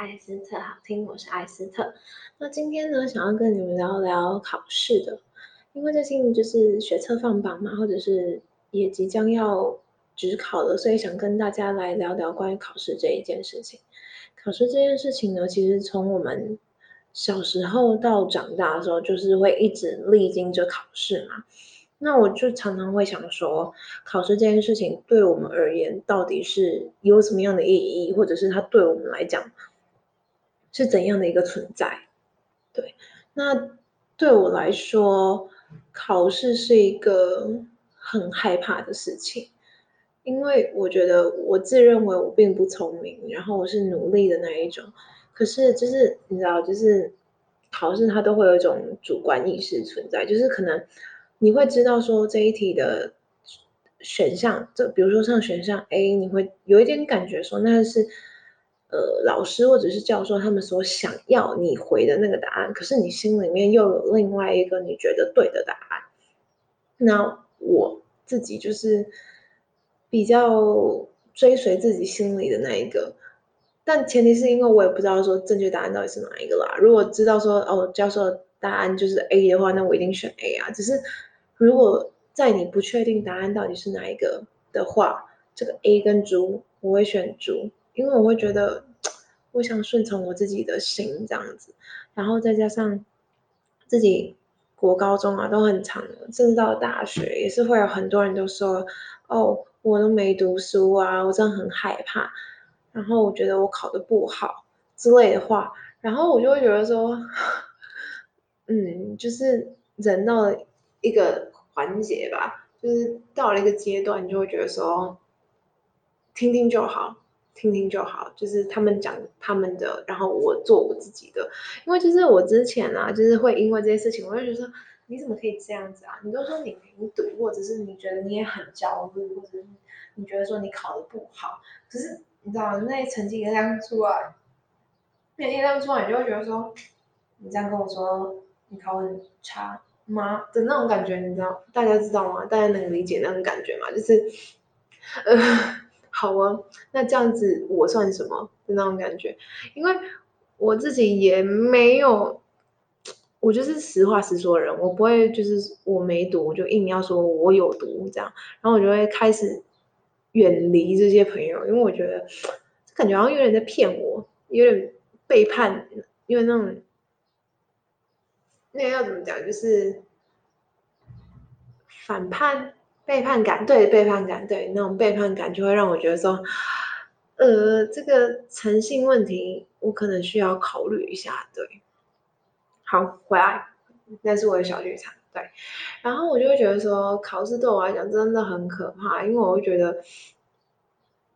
艾斯特好听，我是艾斯特。那今天呢，想要跟你们聊聊考试的，因为最近就是学测放榜嘛，或者是也即将要职考了，所以想跟大家来聊聊关于考试这一件事情。考试这件事情呢，其实从我们小时候到长大的时候，就是会一直历经着考试嘛。那我就常常会想说，考试这件事情对我们而言到底是有什么样的意义，或者是它对我们来讲是怎样的一个存在？对，那对我来说，考试是一个很害怕的事情，因为我觉得我自认为我并不聪明，然后我是努力的那一种，可是就是你知道，就是考试它都会有一种主观意识存在，就是可能。你会知道说这一题的选项，就比如说像选项 A，你会有一点感觉说那是呃老师或者是教授他们所想要你回的那个答案，可是你心里面又有另外一个你觉得对的答案。那我自己就是比较追随自己心里的那一个，但前提是因为我也不知道说正确答案到底是哪一个啦。如果知道说哦教授答案就是 A 的话，那我一定选 A 啊，只是。如果在你不确定答案到底是哪一个的话，这个 A 跟猪，我会选猪，因为我会觉得我想顺从我自己的心这样子，然后再加上自己国高中啊都很长，甚至到大学也是会有很多人都说，哦，我都没读书啊，我真的很害怕，然后我觉得我考的不好之类的话，然后我就会觉得说，嗯，就是人到了一个。环节吧，就是到了一个阶段，你就会觉得说，听听就好，听听就好，就是他们讲他们的，然后我做我自己的。因为就是我之前啊，就是会因为这些事情，我就觉得说，你怎么可以这样子啊？你都说你没读，或者是你觉得你也很焦虑，或者是你觉得说你考的不好，可是你知道那些成绩一亮出来，那一亮出来，你就会觉得说，你这样跟我说你考很差。吗的那种感觉，你知道？大家知道吗？大家能理解那种感觉吗？就是，呃，好啊，那这样子我算什么的那种感觉？因为我自己也没有，我就是实话实说的人，我不会就是我没毒，我就硬要说我有毒这样，然后我就会开始远离这些朋友，因为我觉得感觉好像有人在骗我，有点背叛，因为那种。那个要怎么讲？就是反叛、背叛感，对背叛感，对那种背叛感，就会让我觉得说，呃，这个诚信问题，我可能需要考虑一下。对，好，回来，那是我的小剧场。对，然后我就会觉得说，考试对我来讲真的很可怕，因为我会觉得，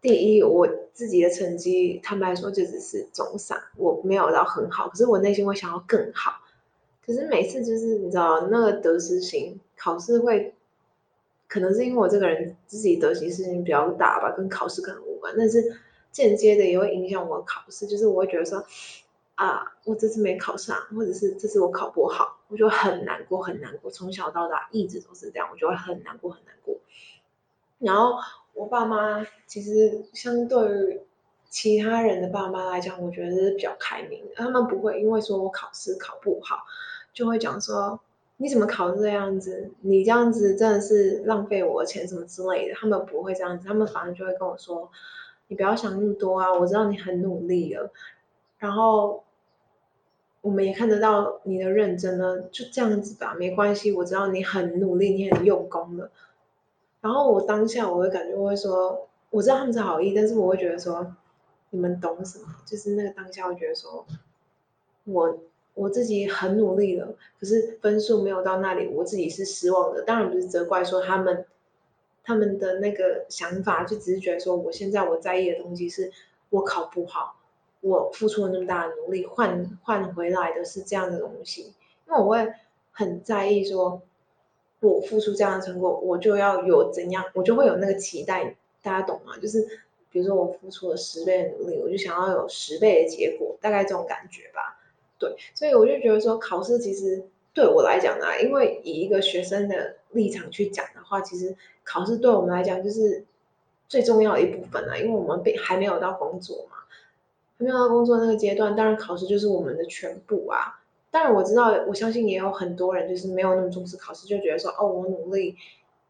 第一，我自己的成绩，坦白说就只是中上，我没有到很好，可是我内心会想要更好。可是每次就是你知道那个得失心，考试会，可能是因为我这个人自己得失心比较大吧，跟考试可能无关，但是间接的也会影响我考试。就是我会觉得说，啊，我这次没考上，或者是这次我考不好，我就很难过，很难过。从小到大一直都是这样，我就会很难过，很难过。然后我爸妈其实相对于其他人的爸妈来讲，我觉得是比较开明，他们不会因为说我考试考不好。就会讲说，你怎么考这样子？你这样子真的是浪费我的钱什么之类的。他们不会这样子，他们反而就会跟我说，你不要想那么多啊，我知道你很努力了，然后我们也看得到你的认真了，就这样子吧，没关系，我知道你很努力，你很用功的。然后我当下我会感觉我会说，我知道他们是好意，但是我会觉得说，你们懂什么？就是那个当下会觉得说，我。我自己很努力了，可是分数没有到那里，我自己是失望的。当然不是责怪说他们，他们的那个想法，就只是觉得说，我现在我在意的东西是我考不好，我付出了那么大的努力，换换回来的是这样的东西。因为我会很在意说，我付出这样的成果，我就要有怎样，我就会有那个期待。大家懂吗？就是比如说我付出了十倍的努力，我就想要有十倍的结果，大概这种感觉吧。对，所以我就觉得说，考试其实对我来讲呢，因为以一个学生的立场去讲的话，其实考试对我们来讲就是最重要的一部分啊，因为我们并还没有到工作嘛。还没有到工作那个阶段，当然考试就是我们的全部啊。当然我知道，我相信也有很多人就是没有那么重视考试，就觉得说哦，我努力，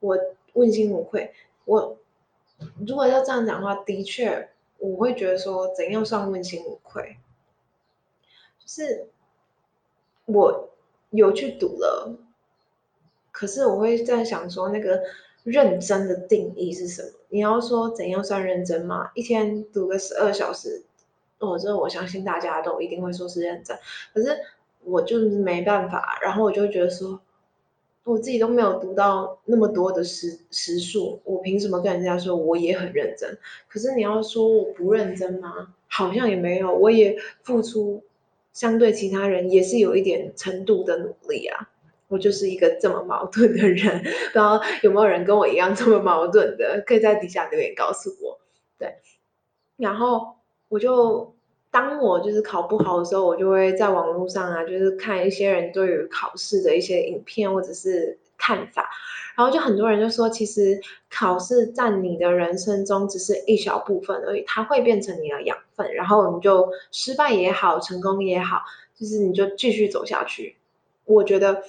我问心无愧。我如果要这样讲的话，的确我会觉得说，怎样算问心无愧？是我有去读了，可是我会在想说，那个认真的定义是什么？你要说怎样算认真吗？一天读个十二小时，我这我相信大家都一定会说是认真，可是。我就是没办法，然后我就觉得说，我自己都没有读到那么多的时时数，我凭什么跟人家说我也很认真？可是你要说我不认真吗？好像也没有，我也付出相对其他人也是有一点程度的努力啊。我就是一个这么矛盾的人，不知道有没有人跟我一样这么矛盾的？可以在底下留言告诉我。对，然后我就。当我就是考不好的时候，我就会在网络上啊，就是看一些人对于考试的一些影片或者是看法，然后就很多人就说，其实考试占你的人生中只是一小部分而已，它会变成你的养分，然后你就失败也好，成功也好，就是你就继续走下去。我觉得。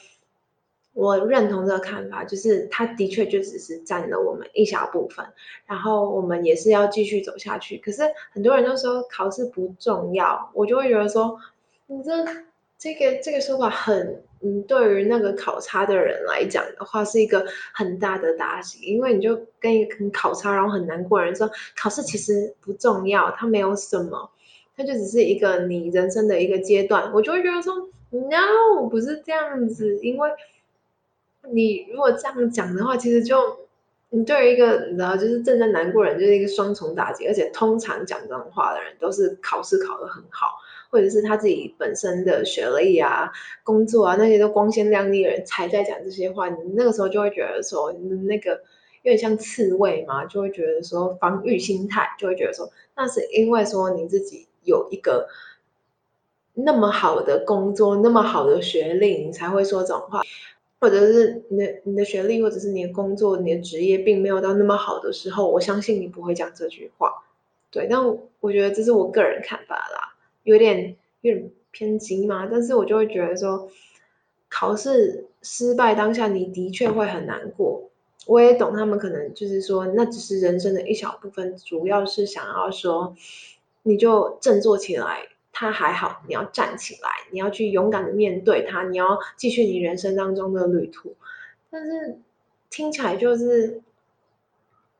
我认同这个看法，就是他的确就只是占了我们一小部分，然后我们也是要继续走下去。可是很多人都说考试不重要，我就会觉得说，你这这个这个说法很，嗯，对于那个考差的人来讲的话，是一个很大的打击，因为你就跟一个很考差然后很难过的人说，考试其实不重要，它没有什么，它就只是一个你人生的一个阶段。我就会觉得说，no，不是这样子，因为。你如果这样讲的话，其实就你对一个你知道就是正在难过人，就是一个双重打击。而且通常讲这种话的人，都是考试考得很好，或者是他自己本身的学历啊、工作啊那些都光鲜亮丽的人才在讲这些话。你那个时候就会觉得说，那个有点像刺猬嘛，就会觉得说防御心态，就会觉得说，那是因为说你自己有一个那么好的工作、那么好的学历，你才会说这种话。或者是你的你的学历，或者是你的工作、你的职业，并没有到那么好的时候，我相信你不会讲这句话。对，但我觉得这是我个人看法啦，有点有点偏激嘛。但是我就会觉得说，考试失败当下，你的确会很难过。我也懂他们可能就是说，那只是人生的一小部分，主要是想要说，你就振作起来。他还好，你要站起来，你要去勇敢的面对他，你要继续你人生当中的旅途。但是听起来就是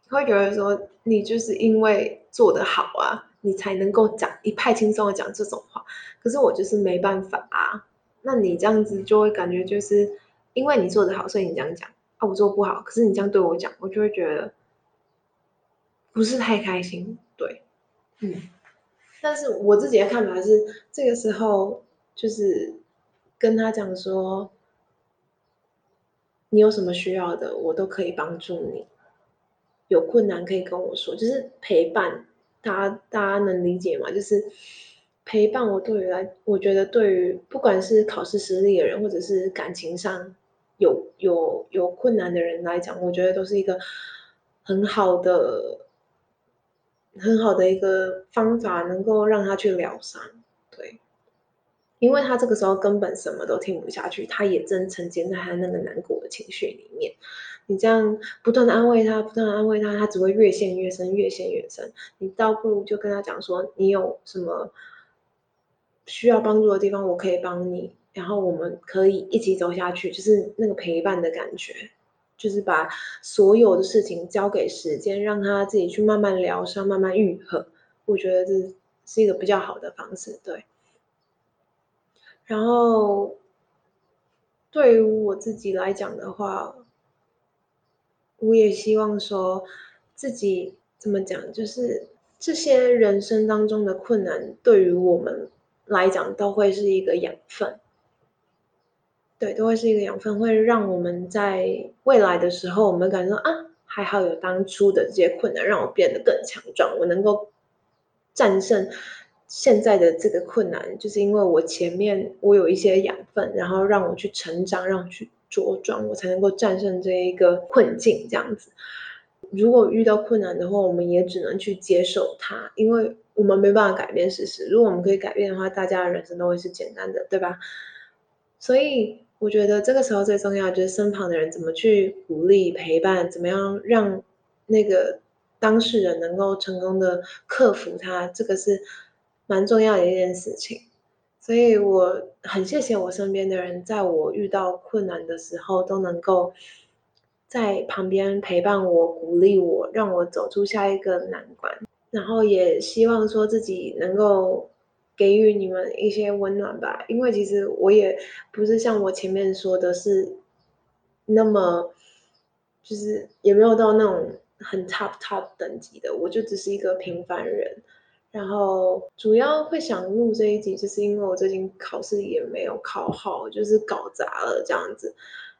会觉得说，你就是因为做得好啊，你才能够讲一派轻松的讲这种话。可是我就是没办法啊。那你这样子就会感觉就是因为你做得好，所以你这样讲啊，我做不好，可是你这样对我讲，我就会觉得不是太开心。对，嗯。但是我自己的看法是，这个时候就是跟他讲说，你有什么需要的，我都可以帮助你。有困难可以跟我说，就是陪伴。大家大家能理解吗？就是陪伴我，对于来，我觉得对于不管是考试失利的人，或者是感情上有有有困难的人来讲，我觉得都是一个很好的。很好的一个方法，能够让他去疗伤，对，因为他这个时候根本什么都听不下去，他也正沉浸在他那个难过的情绪里面。你这样不断的安慰他，不断的安慰他，他只会越陷越深，越陷越深。你倒不如就跟他讲说，你有什么需要帮助的地方，我可以帮你，然后我们可以一起走下去，就是那个陪伴的感觉。就是把所有的事情交给时间，让他自己去慢慢疗伤、慢慢愈合。我觉得这是一个比较好的方式，对。然后，对于我自己来讲的话，我也希望说自己怎么讲，就是这些人生当中的困难，对于我们来讲都会是一个养分。对，都会是一个养分，会让我们在未来的时候，我们感觉到啊，还好有当初的这些困难，让我变得更强壮，我能够战胜现在的这个困难，就是因为我前面我有一些养分，然后让我去成长，让我去茁壮，我才能够战胜这一个困境。这样子，如果遇到困难的话，我们也只能去接受它，因为。我们没办法改变事实。如果我们可以改变的话，大家的人生都会是简单的，对吧？所以我觉得这个时候最重要就是身旁的人怎么去鼓励、陪伴，怎么样让那个当事人能够成功的克服它，这个是蛮重要的一件事情。所以我很谢谢我身边的人，在我遇到困难的时候都能够在旁边陪伴我、鼓励我，让我走出下一个难关。然后也希望说自己能够给予你们一些温暖吧，因为其实我也不是像我前面说的是那么，就是也没有到那种很 top top 等级的，我就只是一个平凡人。然后主要会想录这一集，就是因为我最近考试也没有考好，就是搞砸了这样子，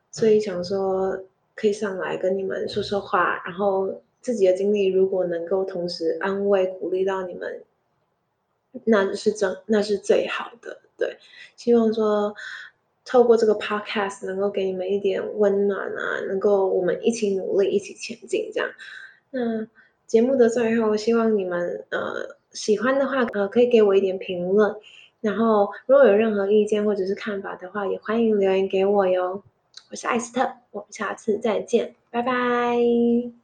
所以想说可以上来跟你们说说话，然后自己的经历如果能够同时安慰鼓励到你们，那是真那是最好的。对，希望说透过这个 podcast 能够给你们一点温暖啊，能够我们一起努力，一起前进这样。那节目的最后，希望你们呃。喜欢的话，呃，可以给我一点评论。然后，如果有任何意见或者是看法的话，也欢迎留言给我哟。我是艾斯特，我们下次再见，拜拜。